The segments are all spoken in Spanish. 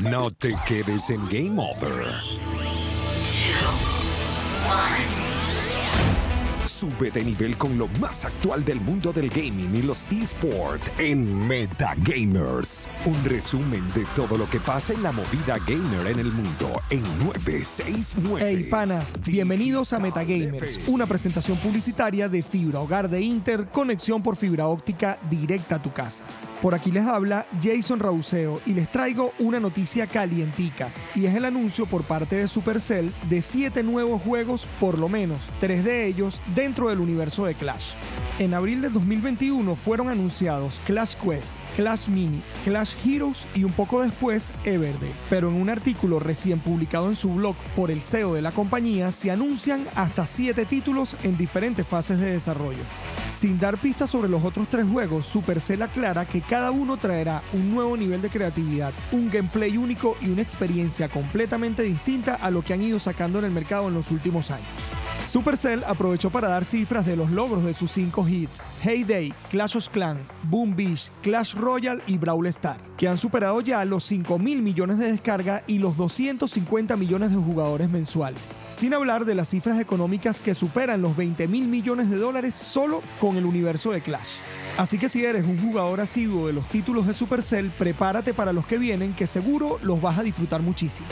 No te quedes en Game Over. Sube de nivel con lo más actual del mundo del gaming y los esports en Metagamers. Un resumen de todo lo que pasa en la movida gamer en el mundo en 969. Hey panas, bienvenidos a Metagamers, una presentación publicitaria de Fibra Hogar de Inter, conexión por fibra óptica directa a tu casa. Por aquí les habla Jason Rauseo y les traigo una noticia calientica y es el anuncio por parte de Supercell de 7 nuevos juegos, por lo menos 3 de ellos dentro del universo de Clash. En abril de 2021 fueron anunciados Clash Quest, Clash Mini, Clash Heroes y un poco después Everde. Pero en un artículo recién publicado en su blog por el CEO de la compañía se anuncian hasta 7 títulos en diferentes fases de desarrollo. Sin dar pistas sobre los otros tres juegos, Supercell aclara que cada uno traerá un nuevo nivel de creatividad, un gameplay único y una experiencia completamente distinta a lo que han ido sacando en el mercado en los últimos años. Supercell aprovechó para dar cifras de los logros de sus cinco hits, Heyday, Clash of Clans, Boom Beach, Clash Royale y Brawl Star, que han superado ya los 5 mil millones de descarga y los 250 millones de jugadores mensuales. Sin hablar de las cifras económicas que superan los 20 mil millones de dólares solo con el universo de Clash. Así que si eres un jugador asiduo de los títulos de Supercell, prepárate para los que vienen que seguro los vas a disfrutar muchísimo.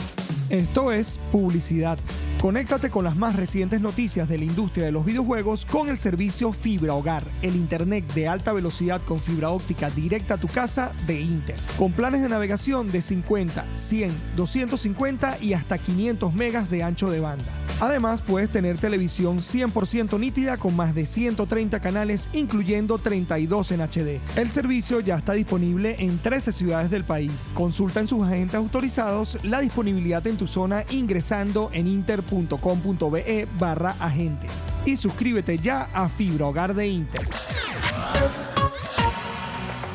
Esto es publicidad. Conéctate con las más recientes noticias de la industria de los videojuegos con el servicio Fibra Hogar, el internet de alta velocidad con fibra óptica directa a tu casa de Inter. Con planes de navegación de 50, 100, 250 y hasta 500 megas de ancho de banda. Además, puedes tener televisión 100% nítida con más de 130 canales, incluyendo 32 en HD. El servicio ya está disponible en 13 ciudades del país. Consulta en sus agentes autorizados la disponibilidad en tu zona ingresando en inter.com.be barra agentes. Y suscríbete ya a Fibra Hogar de Inter.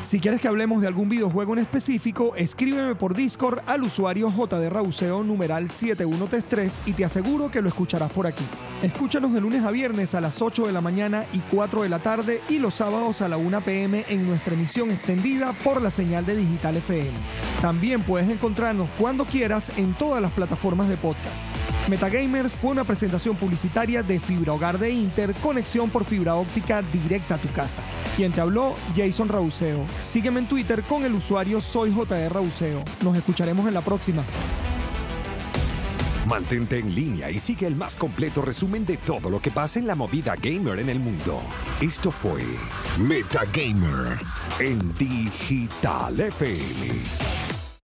Si quieres que hablemos de algún videojuego en específico, escríbeme por Discord al usuario JD Rauseo numeral 7133 y te aseguro que lo escucharás por aquí. Escúchanos de lunes a viernes a las 8 de la mañana y 4 de la tarde y los sábados a la 1 pm en nuestra emisión extendida por la señal de Digital FM. También puedes encontrarnos cuando quieras en todas las plataformas de podcast. Metagamers fue una presentación publicitaria de Fibra Hogar de Inter, conexión por fibra óptica directa a tu casa. Quien te habló, Jason Rauseo. Sígueme en Twitter con el usuario Soy Rauseo. Nos escucharemos en la próxima. Mantente en línea y sigue el más completo resumen de todo lo que pasa en la movida gamer en el mundo. Esto fue Metagamer en Digital FM.